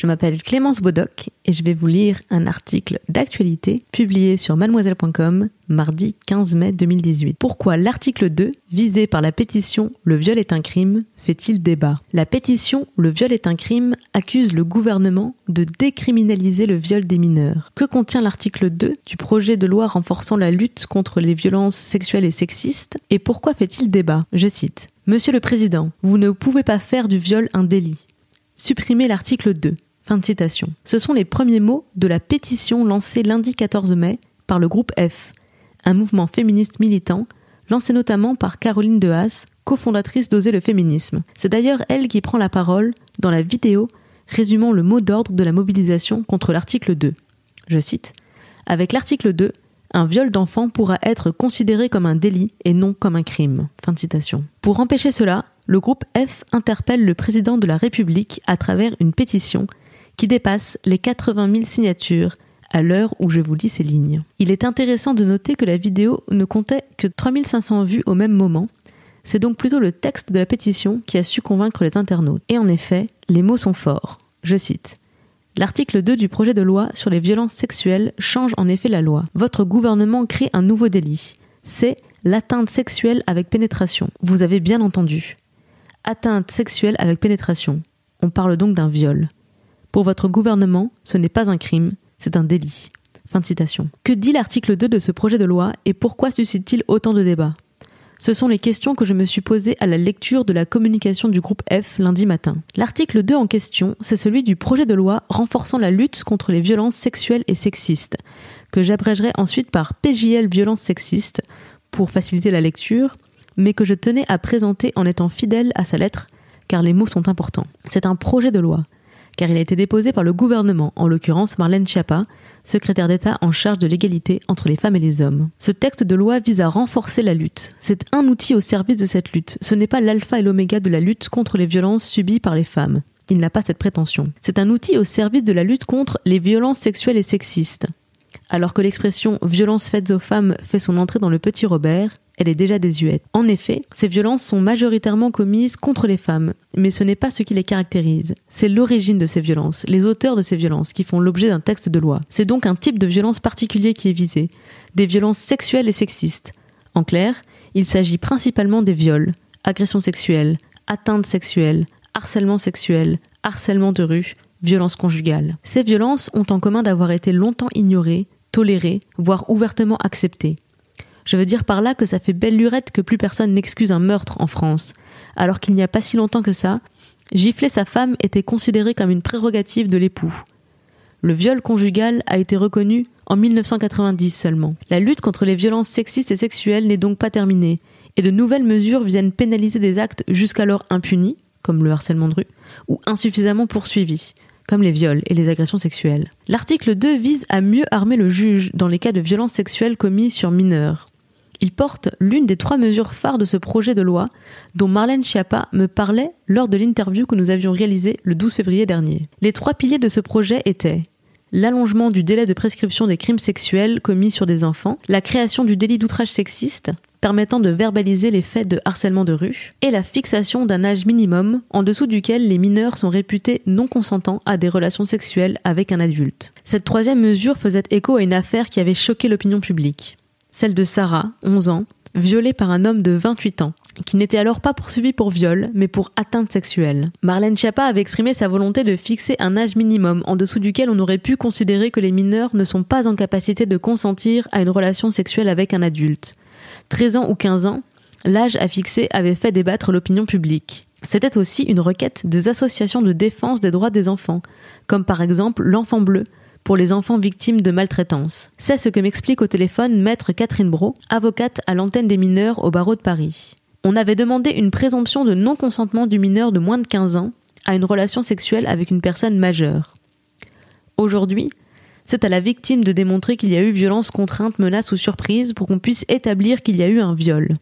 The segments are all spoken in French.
Je m'appelle Clémence Bodoc et je vais vous lire un article d'actualité publié sur mademoiselle.com mardi 15 mai 2018. Pourquoi l'article 2, visé par la pétition Le viol est un crime, fait-il débat? La pétition Le viol est un crime accuse le gouvernement de décriminaliser le viol des mineurs. Que contient l'article 2 du projet de loi renforçant la lutte contre les violences sexuelles et sexistes et pourquoi fait-il débat? Je cite Monsieur le Président, vous ne pouvez pas faire du viol un délit. Supprimez l'article 2. Ce sont les premiers mots de la pétition lancée lundi 14 mai par le groupe F, un mouvement féministe militant lancé notamment par Caroline Dehaas, cofondatrice d'Oser le féminisme. C'est d'ailleurs elle qui prend la parole dans la vidéo résumant le mot d'ordre de la mobilisation contre l'article 2. Je cite Avec l'article 2, un viol d'enfant pourra être considéré comme un délit et non comme un crime. Pour empêcher cela, le groupe F interpelle le président de la République à travers une pétition qui dépasse les 80 000 signatures à l'heure où je vous lis ces lignes. Il est intéressant de noter que la vidéo ne comptait que 3500 vues au même moment. C'est donc plutôt le texte de la pétition qui a su convaincre les internautes. Et en effet, les mots sont forts. Je cite. L'article 2 du projet de loi sur les violences sexuelles change en effet la loi. Votre gouvernement crée un nouveau délit. C'est l'atteinte sexuelle avec pénétration. Vous avez bien entendu. Atteinte sexuelle avec pénétration. On parle donc d'un viol. Pour votre gouvernement, ce n'est pas un crime, c'est un délit. Que dit l'article 2 de ce projet de loi et pourquoi suscite-t-il autant de débats? Ce sont les questions que je me suis posées à la lecture de la communication du groupe F lundi matin. L'article 2 en question, c'est celui du projet de loi renforçant la lutte contre les violences sexuelles et sexistes, que j'abrégerai ensuite par PJL violences sexistes pour faciliter la lecture, mais que je tenais à présenter en étant fidèle à sa lettre, car les mots sont importants. C'est un projet de loi car il a été déposé par le gouvernement, en l'occurrence Marlène Schiappa, secrétaire d'État en charge de l'égalité entre les femmes et les hommes. Ce texte de loi vise à renforcer la lutte. C'est un outil au service de cette lutte. Ce n'est pas l'alpha et l'oméga de la lutte contre les violences subies par les femmes. Il n'a pas cette prétention. C'est un outil au service de la lutte contre les violences sexuelles et sexistes. Alors que l'expression violence faites aux femmes fait son entrée dans le petit Robert, elle est déjà désuète. En effet, ces violences sont majoritairement commises contre les femmes, mais ce n'est pas ce qui les caractérise. C'est l'origine de ces violences, les auteurs de ces violences qui font l'objet d'un texte de loi. C'est donc un type de violence particulier qui est visé, des violences sexuelles et sexistes. En clair, il s'agit principalement des viols, agressions sexuelles, atteintes sexuelles, harcèlement sexuel, harcèlement de rue, violences conjugales. Ces violences ont en commun d'avoir été longtemps ignorées, tolérées, voire ouvertement acceptées. Je veux dire par là que ça fait belle lurette que plus personne n'excuse un meurtre en France, alors qu'il n'y a pas si longtemps que ça, gifler sa femme était considéré comme une prérogative de l'époux. Le viol conjugal a été reconnu en 1990 seulement. La lutte contre les violences sexistes et sexuelles n'est donc pas terminée, et de nouvelles mesures viennent pénaliser des actes jusqu'alors impunis, comme le harcèlement de rue, ou insuffisamment poursuivis, comme les viols et les agressions sexuelles. L'article 2 vise à mieux armer le juge dans les cas de violences sexuelles commises sur mineurs. Il porte l'une des trois mesures phares de ce projet de loi dont Marlène Schiappa me parlait lors de l'interview que nous avions réalisée le 12 février dernier. Les trois piliers de ce projet étaient l'allongement du délai de prescription des crimes sexuels commis sur des enfants, la création du délit d'outrage sexiste, permettant de verbaliser les faits de harcèlement de rue, et la fixation d'un âge minimum en dessous duquel les mineurs sont réputés non consentants à des relations sexuelles avec un adulte. Cette troisième mesure faisait écho à une affaire qui avait choqué l'opinion publique celle de Sarah, 11 ans, violée par un homme de 28 ans, qui n'était alors pas poursuivi pour viol, mais pour atteinte sexuelle. Marlène Schiappa avait exprimé sa volonté de fixer un âge minimum en dessous duquel on aurait pu considérer que les mineurs ne sont pas en capacité de consentir à une relation sexuelle avec un adulte. 13 ans ou 15 ans, l'âge à fixer avait fait débattre l'opinion publique. C'était aussi une requête des associations de défense des droits des enfants, comme par exemple l'Enfant Bleu, pour les enfants victimes de maltraitance. C'est ce que m'explique au téléphone maître Catherine Bro, avocate à l'antenne des mineurs au barreau de Paris. On avait demandé une présomption de non-consentement du mineur de moins de 15 ans à une relation sexuelle avec une personne majeure. Aujourd'hui, c'est à la victime de démontrer qu'il y a eu violence, contrainte, menace ou surprise pour qu'on puisse établir qu'il y a eu un viol.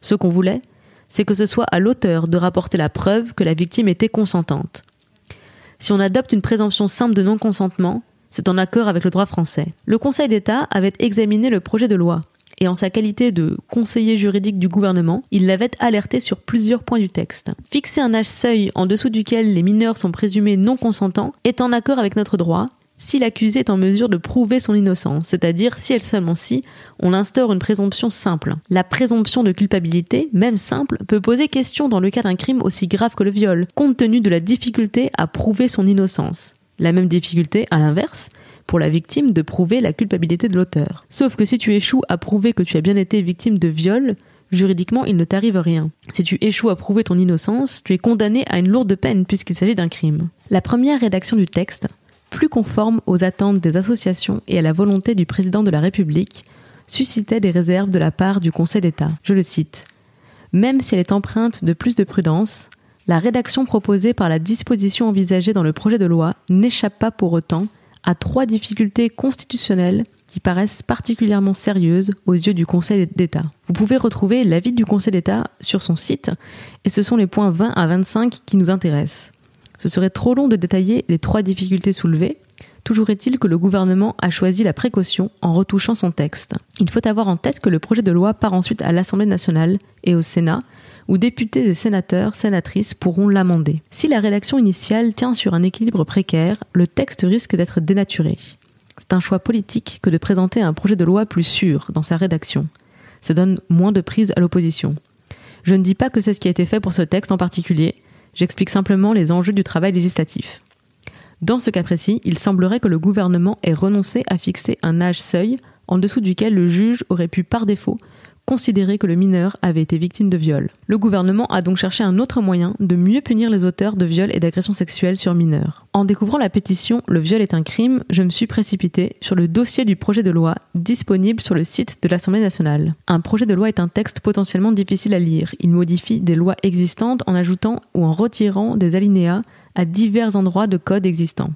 Ce qu'on voulait, c'est que ce soit à l'auteur de rapporter la preuve que la victime était consentante. Si on adopte une présomption simple de non-consentement, c'est en accord avec le droit français. Le Conseil d'État avait examiné le projet de loi, et en sa qualité de conseiller juridique du gouvernement, il l'avait alerté sur plusieurs points du texte. Fixer un âge seuil en dessous duquel les mineurs sont présumés non consentants est en accord avec notre droit si l'accusé est en mesure de prouver son innocence, c'est-à-dire si elle seulement si on instaure une présomption simple. La présomption de culpabilité, même simple, peut poser question dans le cas d'un crime aussi grave que le viol, compte tenu de la difficulté à prouver son innocence. La même difficulté, à l'inverse, pour la victime de prouver la culpabilité de l'auteur. Sauf que si tu échoues à prouver que tu as bien été victime de viol, juridiquement il ne t'arrive rien. Si tu échoues à prouver ton innocence, tu es condamné à une lourde peine puisqu'il s'agit d'un crime. La première rédaction du texte plus conforme aux attentes des associations et à la volonté du président de la République, suscitait des réserves de la part du Conseil d'État. Je le cite. Même si elle est empreinte de plus de prudence, la rédaction proposée par la disposition envisagée dans le projet de loi n'échappe pas pour autant à trois difficultés constitutionnelles qui paraissent particulièrement sérieuses aux yeux du Conseil d'État. Vous pouvez retrouver l'avis du Conseil d'État sur son site et ce sont les points 20 à 25 qui nous intéressent. Ce serait trop long de détailler les trois difficultés soulevées. Toujours est-il que le gouvernement a choisi la précaution en retouchant son texte. Il faut avoir en tête que le projet de loi part ensuite à l'Assemblée nationale et au Sénat, où députés et sénateurs, sénatrices pourront l'amender. Si la rédaction initiale tient sur un équilibre précaire, le texte risque d'être dénaturé. C'est un choix politique que de présenter un projet de loi plus sûr dans sa rédaction. Ça donne moins de prise à l'opposition. Je ne dis pas que c'est ce qui a été fait pour ce texte en particulier, J'explique simplement les enjeux du travail législatif. Dans ce cas précis, il semblerait que le gouvernement ait renoncé à fixer un âge seuil en dessous duquel le juge aurait pu par défaut considérer que le mineur avait été victime de viol. Le gouvernement a donc cherché un autre moyen de mieux punir les auteurs de viols et d'agressions sexuelles sur mineurs. En découvrant la pétition Le viol est un crime, je me suis précipité sur le dossier du projet de loi disponible sur le site de l'Assemblée nationale. Un projet de loi est un texte potentiellement difficile à lire. Il modifie des lois existantes en ajoutant ou en retirant des alinéas à divers endroits de code existants.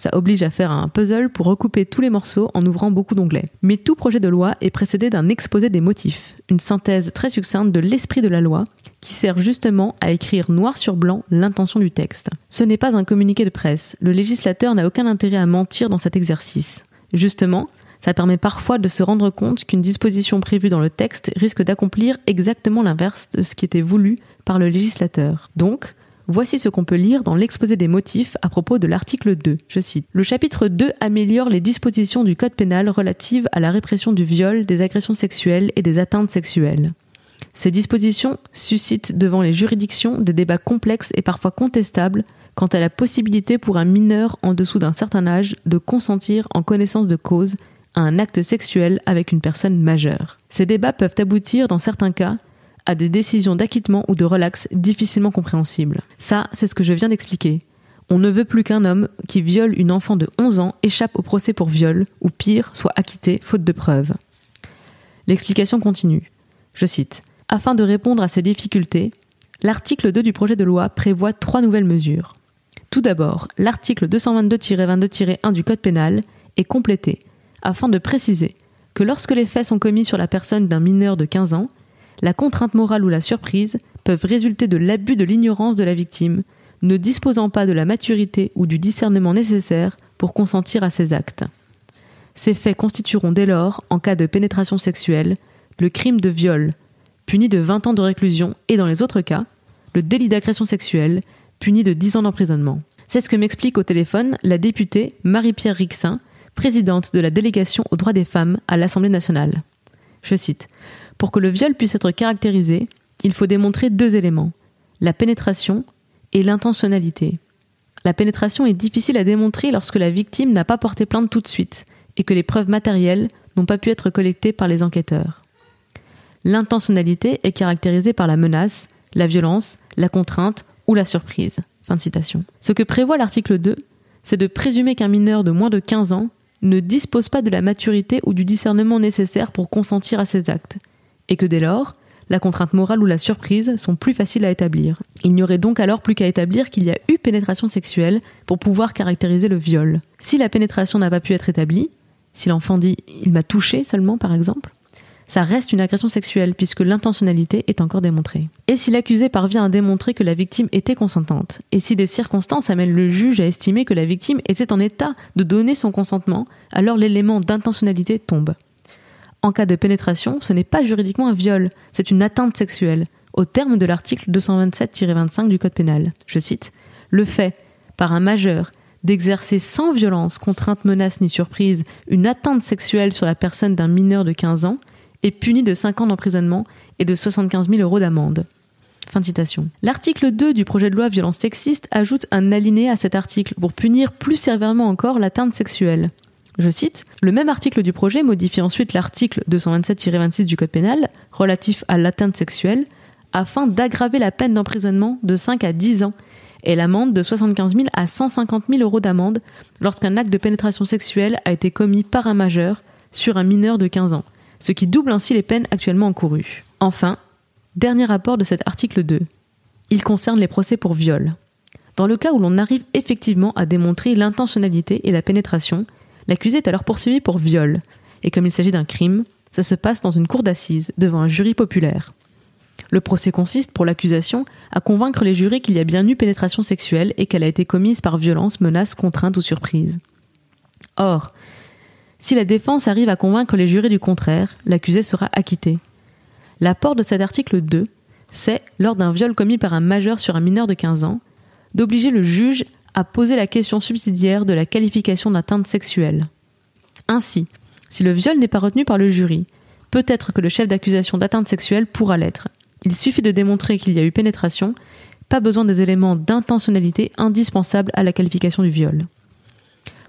Ça oblige à faire un puzzle pour recouper tous les morceaux en ouvrant beaucoup d'onglets. Mais tout projet de loi est précédé d'un exposé des motifs, une synthèse très succincte de l'esprit de la loi qui sert justement à écrire noir sur blanc l'intention du texte. Ce n'est pas un communiqué de presse, le législateur n'a aucun intérêt à mentir dans cet exercice. Justement, ça permet parfois de se rendre compte qu'une disposition prévue dans le texte risque d'accomplir exactement l'inverse de ce qui était voulu par le législateur. Donc, Voici ce qu'on peut lire dans l'exposé des motifs à propos de l'article 2. Je cite. Le chapitre 2 améliore les dispositions du Code pénal relatives à la répression du viol, des agressions sexuelles et des atteintes sexuelles. Ces dispositions suscitent devant les juridictions des débats complexes et parfois contestables quant à la possibilité pour un mineur en dessous d'un certain âge de consentir en connaissance de cause à un acte sexuel avec une personne majeure. Ces débats peuvent aboutir dans certains cas à des décisions d'acquittement ou de relax difficilement compréhensibles. Ça, c'est ce que je viens d'expliquer. On ne veut plus qu'un homme qui viole une enfant de 11 ans échappe au procès pour viol, ou pire, soit acquitté faute de preuves. L'explication continue. Je cite. Afin de répondre à ces difficultés, l'article 2 du projet de loi prévoit trois nouvelles mesures. Tout d'abord, l'article 222-22-1 du Code pénal est complété afin de préciser que lorsque les faits sont commis sur la personne d'un mineur de 15 ans, la contrainte morale ou la surprise peuvent résulter de l'abus de l'ignorance de la victime, ne disposant pas de la maturité ou du discernement nécessaire pour consentir à ces actes. Ces faits constitueront dès lors, en cas de pénétration sexuelle, le crime de viol, puni de 20 ans de réclusion, et dans les autres cas, le délit d'agression sexuelle, puni de 10 ans d'emprisonnement. C'est ce que m'explique au téléphone la députée Marie-Pierre Rixin, présidente de la délégation aux droits des femmes à l'Assemblée nationale. Je cite pour que le viol puisse être caractérisé, il faut démontrer deux éléments, la pénétration et l'intentionnalité. La pénétration est difficile à démontrer lorsque la victime n'a pas porté plainte tout de suite et que les preuves matérielles n'ont pas pu être collectées par les enquêteurs. L'intentionnalité est caractérisée par la menace, la violence, la contrainte ou la surprise. Fin de citation. Ce que prévoit l'article 2, c'est de présumer qu'un mineur de moins de 15 ans ne dispose pas de la maturité ou du discernement nécessaire pour consentir à ces actes et que dès lors, la contrainte morale ou la surprise sont plus faciles à établir. Il n'y aurait donc alors plus qu'à établir qu'il y a eu pénétration sexuelle pour pouvoir caractériser le viol. Si la pénétration n'a pas pu être établie, si l'enfant dit il m'a touché seulement par exemple, ça reste une agression sexuelle puisque l'intentionnalité est encore démontrée. Et si l'accusé parvient à démontrer que la victime était consentante, et si des circonstances amènent le juge à estimer que la victime était en état de donner son consentement, alors l'élément d'intentionnalité tombe. En cas de pénétration, ce n'est pas juridiquement un viol, c'est une atteinte sexuelle, au terme de l'article 227-25 du Code pénal. Je cite Le fait, par un majeur, d'exercer sans violence, contrainte, menace ni surprise une atteinte sexuelle sur la personne d'un mineur de 15 ans est puni de 5 ans d'emprisonnement et de 75 000 euros d'amende. Fin citation. L'article 2 du projet de loi violence sexiste ajoute un alinéa à cet article pour punir plus sévèrement encore l'atteinte sexuelle. Je cite, Le même article du projet modifie ensuite l'article 227-26 du Code pénal relatif à l'atteinte sexuelle afin d'aggraver la peine d'emprisonnement de 5 à 10 ans et l'amende de 75 000 à 150 000 euros d'amende lorsqu'un acte de pénétration sexuelle a été commis par un majeur sur un mineur de 15 ans, ce qui double ainsi les peines actuellement encourues. Enfin, dernier rapport de cet article 2. Il concerne les procès pour viol. Dans le cas où l'on arrive effectivement à démontrer l'intentionnalité et la pénétration, l'accusé est alors poursuivi pour viol, et comme il s'agit d'un crime, ça se passe dans une cour d'assises, devant un jury populaire. Le procès consiste, pour l'accusation, à convaincre les jurés qu'il y a bien eu pénétration sexuelle et qu'elle a été commise par violence, menace, contrainte ou surprise. Or, si la défense arrive à convaincre les jurés du contraire, l'accusé sera acquitté. L'apport de cet article 2, c'est, lors d'un viol commis par un majeur sur un mineur de 15 ans, d'obliger le juge à poser la question subsidiaire de la qualification d'atteinte sexuelle. Ainsi, si le viol n'est pas retenu par le jury, peut-être que le chef d'accusation d'atteinte sexuelle pourra l'être. Il suffit de démontrer qu'il y a eu pénétration, pas besoin des éléments d'intentionnalité indispensables à la qualification du viol.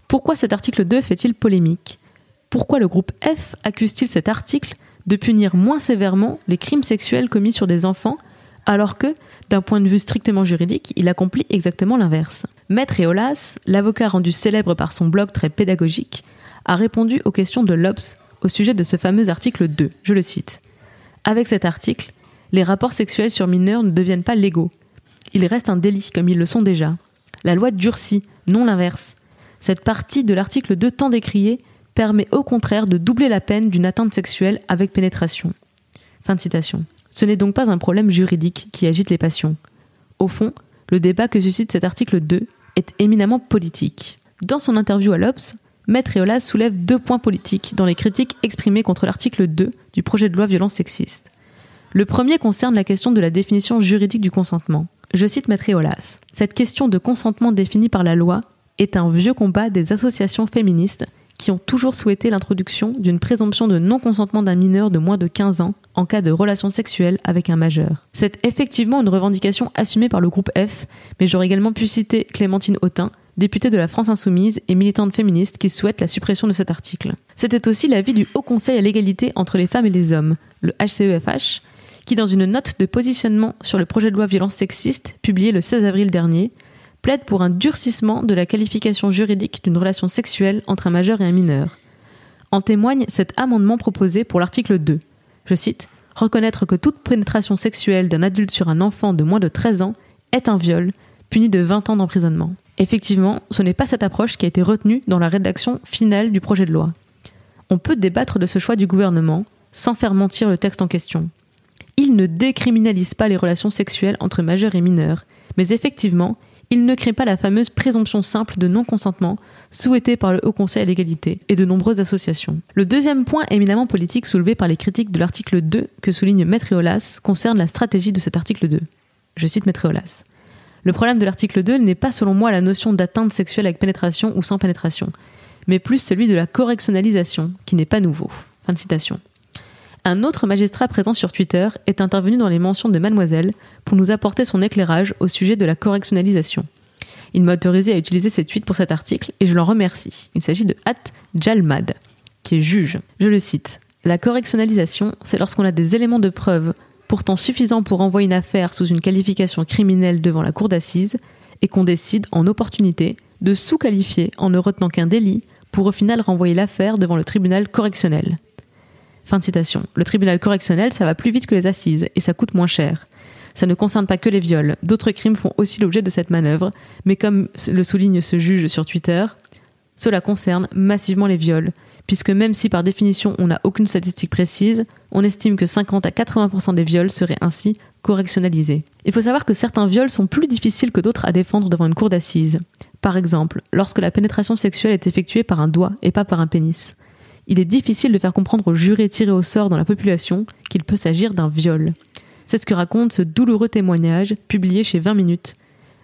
Pourquoi cet article 2 fait-il polémique? Pourquoi le groupe F accuse-t-il cet article de punir moins sévèrement les crimes sexuels commis sur des enfants, alors que, d'un point de vue strictement juridique, il accomplit exactement l'inverse Maître Eolas, l'avocat rendu célèbre par son blog très pédagogique, a répondu aux questions de l'Obs au sujet de ce fameux article 2. Je le cite. Avec cet article, les rapports sexuels sur mineurs ne deviennent pas légaux. Ils restent un délit comme ils le sont déjà. La loi durcit, non l'inverse. Cette partie de l'article 2 tant décriée permet au contraire de doubler la peine d'une atteinte sexuelle avec pénétration. Fin de citation. Ce n'est donc pas un problème juridique qui agite les passions. Au fond, le débat que suscite cet article 2 est éminemment politique. Dans son interview à l'Obs, Maître Eolas soulève deux points politiques dans les critiques exprimées contre l'article 2 du projet de loi violence sexiste. Le premier concerne la question de la définition juridique du consentement. Je cite Maître Eolas. Cette question de consentement définie par la loi est un vieux combat des associations féministes qui ont toujours souhaité l'introduction d'une présomption de non-consentement d'un mineur de moins de 15 ans en cas de relation sexuelle avec un majeur. C'est effectivement une revendication assumée par le groupe F, mais j'aurais également pu citer Clémentine Autain, députée de la France Insoumise et militante féministe qui souhaite la suppression de cet article. C'était aussi l'avis du Haut Conseil à l'égalité entre les femmes et les hommes, le HCEFH, e qui dans une note de positionnement sur le projet de loi violence sexiste publiée le 16 avril dernier, plaide pour un durcissement de la qualification juridique d'une relation sexuelle entre un majeur et un mineur. En témoigne cet amendement proposé pour l'article 2. Je cite Reconnaître que toute pénétration sexuelle d'un adulte sur un enfant de moins de 13 ans est un viol, puni de 20 ans d'emprisonnement. Effectivement, ce n'est pas cette approche qui a été retenue dans la rédaction finale du projet de loi. On peut débattre de ce choix du gouvernement sans faire mentir le texte en question. Il ne décriminalise pas les relations sexuelles entre majeurs et mineurs, mais effectivement, il ne crée pas la fameuse présomption simple de non-consentement souhaitée par le Haut Conseil à l'égalité et de nombreuses associations. Le deuxième point éminemment politique soulevé par les critiques de l'article 2 que souligne Maître Eolas concerne la stratégie de cet article 2. Je cite Maître Eolas. Le problème de l'article 2 n'est pas selon moi la notion d'atteinte sexuelle avec pénétration ou sans pénétration, mais plus celui de la correctionnalisation, qui n'est pas nouveau. Fin de citation. Un autre magistrat présent sur Twitter est intervenu dans les mentions de Mademoiselle pour nous apporter son éclairage au sujet de la correctionnalisation. Il m'a autorisé à utiliser cette tweet pour cet article et je l'en remercie. Il s'agit de At Jalmad, qui est juge. Je le cite. La correctionnalisation, c'est lorsqu'on a des éléments de preuve pourtant suffisants pour envoyer une affaire sous une qualification criminelle devant la cour d'assises et qu'on décide, en opportunité, de sous-qualifier en ne retenant qu'un délit pour au final renvoyer l'affaire devant le tribunal correctionnel. Fin de citation. Le tribunal correctionnel, ça va plus vite que les assises et ça coûte moins cher. Ça ne concerne pas que les viols. D'autres crimes font aussi l'objet de cette manœuvre, mais comme le souligne ce juge sur Twitter, cela concerne massivement les viols, puisque même si par définition on n'a aucune statistique précise, on estime que 50 à 80% des viols seraient ainsi correctionnalisés. Il faut savoir que certains viols sont plus difficiles que d'autres à défendre devant une cour d'assises. Par exemple, lorsque la pénétration sexuelle est effectuée par un doigt et pas par un pénis. Il est difficile de faire comprendre aux jurés tirés au sort dans la population qu'il peut s'agir d'un viol. C'est ce que raconte ce douloureux témoignage publié chez 20 minutes.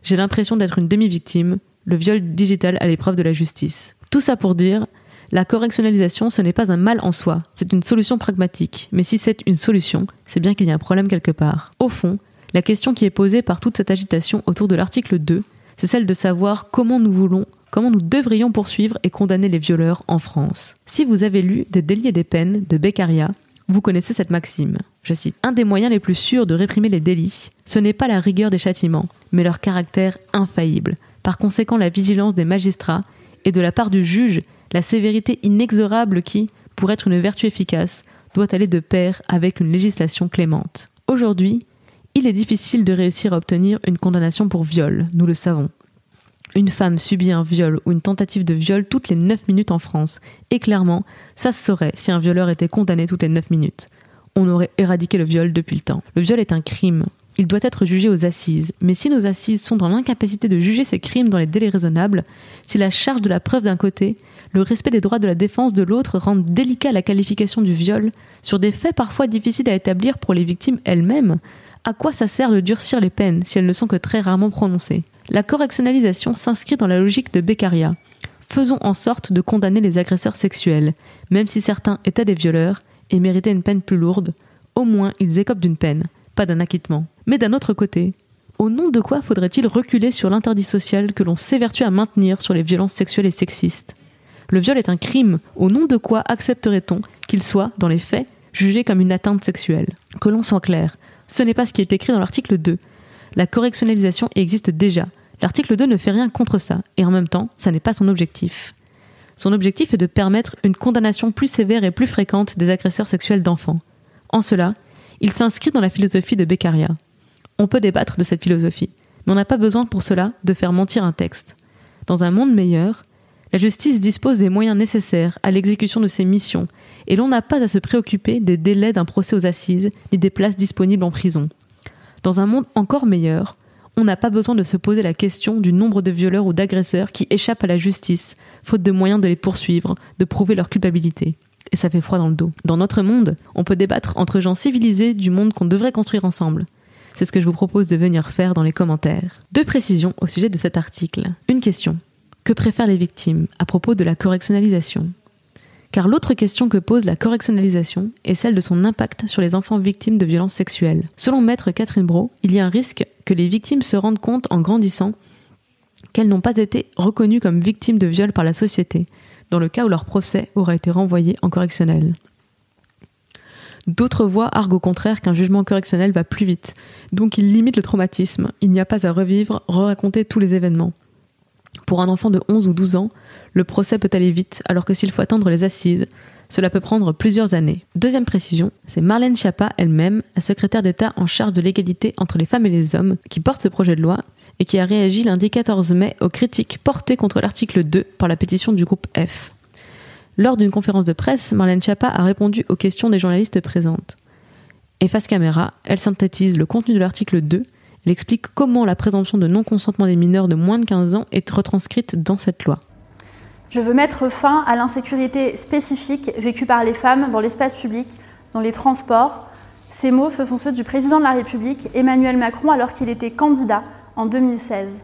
J'ai l'impression d'être une demi-victime, le viol digital à l'épreuve de la justice. Tout ça pour dire, la correctionnalisation, ce n'est pas un mal en soi, c'est une solution pragmatique. Mais si c'est une solution, c'est bien qu'il y a un problème quelque part. Au fond, la question qui est posée par toute cette agitation autour de l'article 2, c'est celle de savoir comment nous voulons, comment nous devrions poursuivre et condamner les violeurs en France. Si vous avez lu Des délits et des peines de Beccaria, vous connaissez cette maxime. Je cite Un des moyens les plus sûrs de réprimer les délits, ce n'est pas la rigueur des châtiments, mais leur caractère infaillible. Par conséquent, la vigilance des magistrats et de la part du juge, la sévérité inexorable qui, pour être une vertu efficace, doit aller de pair avec une législation clémente. Aujourd'hui, il est difficile de réussir à obtenir une condamnation pour viol, nous le savons. Une femme subit un viol ou une tentative de viol toutes les 9 minutes en France. Et clairement, ça se saurait si un violeur était condamné toutes les 9 minutes. On aurait éradiqué le viol depuis le temps. Le viol est un crime. Il doit être jugé aux assises. Mais si nos assises sont dans l'incapacité de juger ces crimes dans les délais raisonnables, si la charge de la preuve d'un côté, le respect des droits de la défense de l'autre rendent délicat la qualification du viol, sur des faits parfois difficiles à établir pour les victimes elles-mêmes, à quoi ça sert de durcir les peines si elles ne sont que très rarement prononcées? La correctionnalisation s'inscrit dans la logique de Beccaria. Faisons en sorte de condamner les agresseurs sexuels, même si certains étaient des violeurs et méritaient une peine plus lourde, au moins ils écopent d'une peine, pas d'un acquittement. Mais d'un autre côté, au nom de quoi faudrait-il reculer sur l'interdit social que l'on s'évertue à maintenir sur les violences sexuelles et sexistes? Le viol est un crime, au nom de quoi accepterait-on qu'il soit, dans les faits, jugé comme une atteinte sexuelle? Que l'on soit clair, ce n'est pas ce qui est écrit dans l'article 2. La correctionnalisation existe déjà. L'article 2 ne fait rien contre ça, et en même temps, ça n'est pas son objectif. Son objectif est de permettre une condamnation plus sévère et plus fréquente des agresseurs sexuels d'enfants. En cela, il s'inscrit dans la philosophie de Beccaria. On peut débattre de cette philosophie, mais on n'a pas besoin pour cela de faire mentir un texte. Dans un monde meilleur, la justice dispose des moyens nécessaires à l'exécution de ses missions et l'on n'a pas à se préoccuper des délais d'un procès aux assises ni des places disponibles en prison. Dans un monde encore meilleur, on n'a pas besoin de se poser la question du nombre de violeurs ou d'agresseurs qui échappent à la justice, faute de moyens de les poursuivre, de prouver leur culpabilité. Et ça fait froid dans le dos. Dans notre monde, on peut débattre entre gens civilisés du monde qu'on devrait construire ensemble. C'est ce que je vous propose de venir faire dans les commentaires. Deux précisions au sujet de cet article. Une question. Que préfèrent les victimes à propos de la correctionnalisation? Car l'autre question que pose la correctionnalisation est celle de son impact sur les enfants victimes de violences sexuelles. Selon maître Catherine Bro, il y a un risque que les victimes se rendent compte en grandissant qu'elles n'ont pas été reconnues comme victimes de viol par la société, dans le cas où leur procès aura été renvoyé en correctionnel. D'autres voix arguent au contraire qu'un jugement correctionnel va plus vite, donc il limite le traumatisme, il n'y a pas à revivre, re-raconter tous les événements. Pour un enfant de 11 ou 12 ans, le procès peut aller vite, alors que s'il faut attendre les assises, cela peut prendre plusieurs années. Deuxième précision, c'est Marlène Schiappa elle-même, la secrétaire d'État en charge de l'égalité entre les femmes et les hommes, qui porte ce projet de loi et qui a réagi lundi 14 mai aux critiques portées contre l'article 2 par la pétition du groupe F. Lors d'une conférence de presse, Marlène Schiappa a répondu aux questions des journalistes présentes. Et face caméra, elle synthétise le contenu de l'article 2 elle explique comment la présomption de non-consentement des mineurs de moins de 15 ans est retranscrite dans cette loi. Je veux mettre fin à l'insécurité spécifique vécue par les femmes dans l'espace public, dans les transports. Ces mots, ce sont ceux du président de la République, Emmanuel Macron, alors qu'il était candidat en 2016.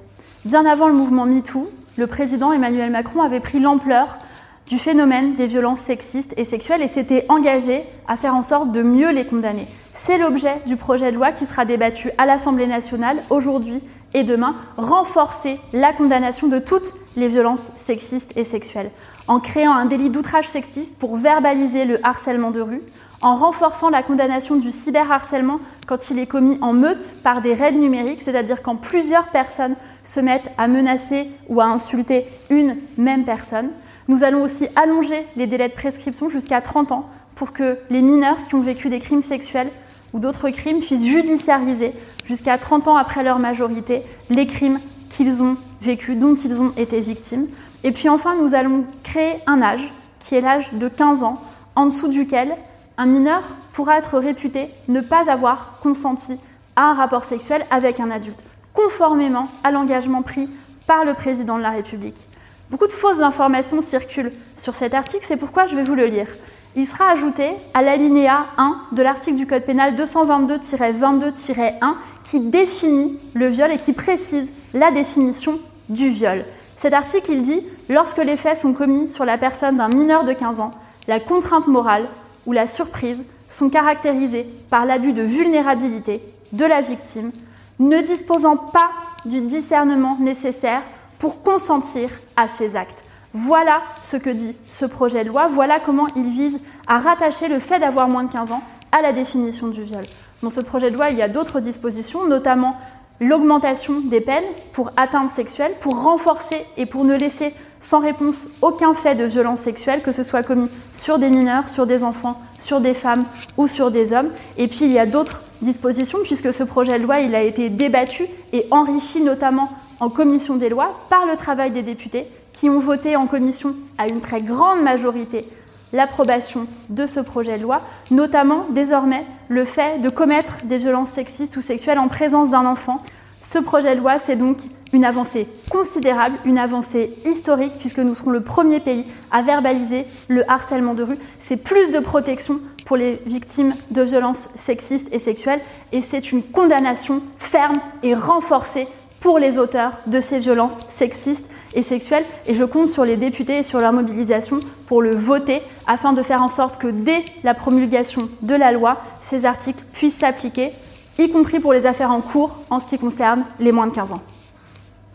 Bien avant le mouvement MeToo, le président Emmanuel Macron avait pris l'ampleur du phénomène des violences sexistes et sexuelles et s'était engagé à faire en sorte de mieux les condamner. C'est l'objet du projet de loi qui sera débattu à l'Assemblée nationale aujourd'hui et demain, renforcer la condamnation de toutes les violences sexistes et sexuelles, en créant un délit d'outrage sexiste pour verbaliser le harcèlement de rue, en renforçant la condamnation du cyberharcèlement quand il est commis en meute par des raids numériques, c'est-à-dire quand plusieurs personnes se mettent à menacer ou à insulter une même personne. Nous allons aussi allonger les délais de prescription jusqu'à 30 ans pour que les mineurs qui ont vécu des crimes sexuels ou d'autres crimes puissent judiciariser jusqu'à 30 ans après leur majorité les crimes qu'ils ont vécus, dont ils ont été victimes. Et puis enfin, nous allons créer un âge qui est l'âge de 15 ans, en dessous duquel un mineur pourra être réputé ne pas avoir consenti à un rapport sexuel avec un adulte, conformément à l'engagement pris par le président de la République. Beaucoup de fausses informations circulent sur cet article, c'est pourquoi je vais vous le lire. Il sera ajouté à l'alinéa 1 de l'article du Code pénal 222-22-1 qui définit le viol et qui précise la définition du viol. Cet article, il dit lorsque les faits sont commis sur la personne d'un mineur de 15 ans, la contrainte morale ou la surprise sont caractérisés par l'abus de vulnérabilité de la victime, ne disposant pas du discernement nécessaire pour consentir à ces actes. Voilà ce que dit ce projet de loi, voilà comment il vise à rattacher le fait d'avoir moins de 15 ans à la définition du viol. Dans ce projet de loi, il y a d'autres dispositions, notamment l'augmentation des peines pour atteinte sexuelle, pour renforcer et pour ne laisser sans réponse aucun fait de violence sexuelle, que ce soit commis sur des mineurs, sur des enfants, sur des femmes ou sur des hommes. Et puis il y a d'autres dispositions, puisque ce projet de loi a été débattu et enrichi notamment en commission des lois par le travail des députés qui ont voté en commission à une très grande majorité l'approbation de ce projet de loi, notamment désormais le fait de commettre des violences sexistes ou sexuelles en présence d'un enfant. Ce projet de loi, c'est donc une avancée considérable, une avancée historique, puisque nous serons le premier pays à verbaliser le harcèlement de rue. C'est plus de protection pour les victimes de violences sexistes et sexuelles, et c'est une condamnation ferme et renforcée pour les auteurs de ces violences sexistes et sexuelles. Et je compte sur les députés et sur leur mobilisation pour le voter afin de faire en sorte que dès la promulgation de la loi, ces articles puissent s'appliquer, y compris pour les affaires en cours en ce qui concerne les moins de 15 ans.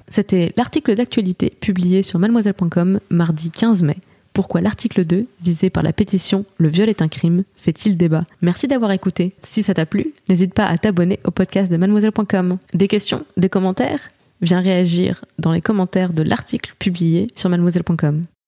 C'était l'article d'actualité publié sur mademoiselle.com mardi 15 mai pourquoi l'article 2, visé par la pétition Le viol est un crime, fait-il débat? Merci d'avoir écouté. Si ça t'a plu, n'hésite pas à t'abonner au podcast de mademoiselle.com. Des questions Des commentaires? Viens réagir dans les commentaires de l'article publié sur mademoiselle.com.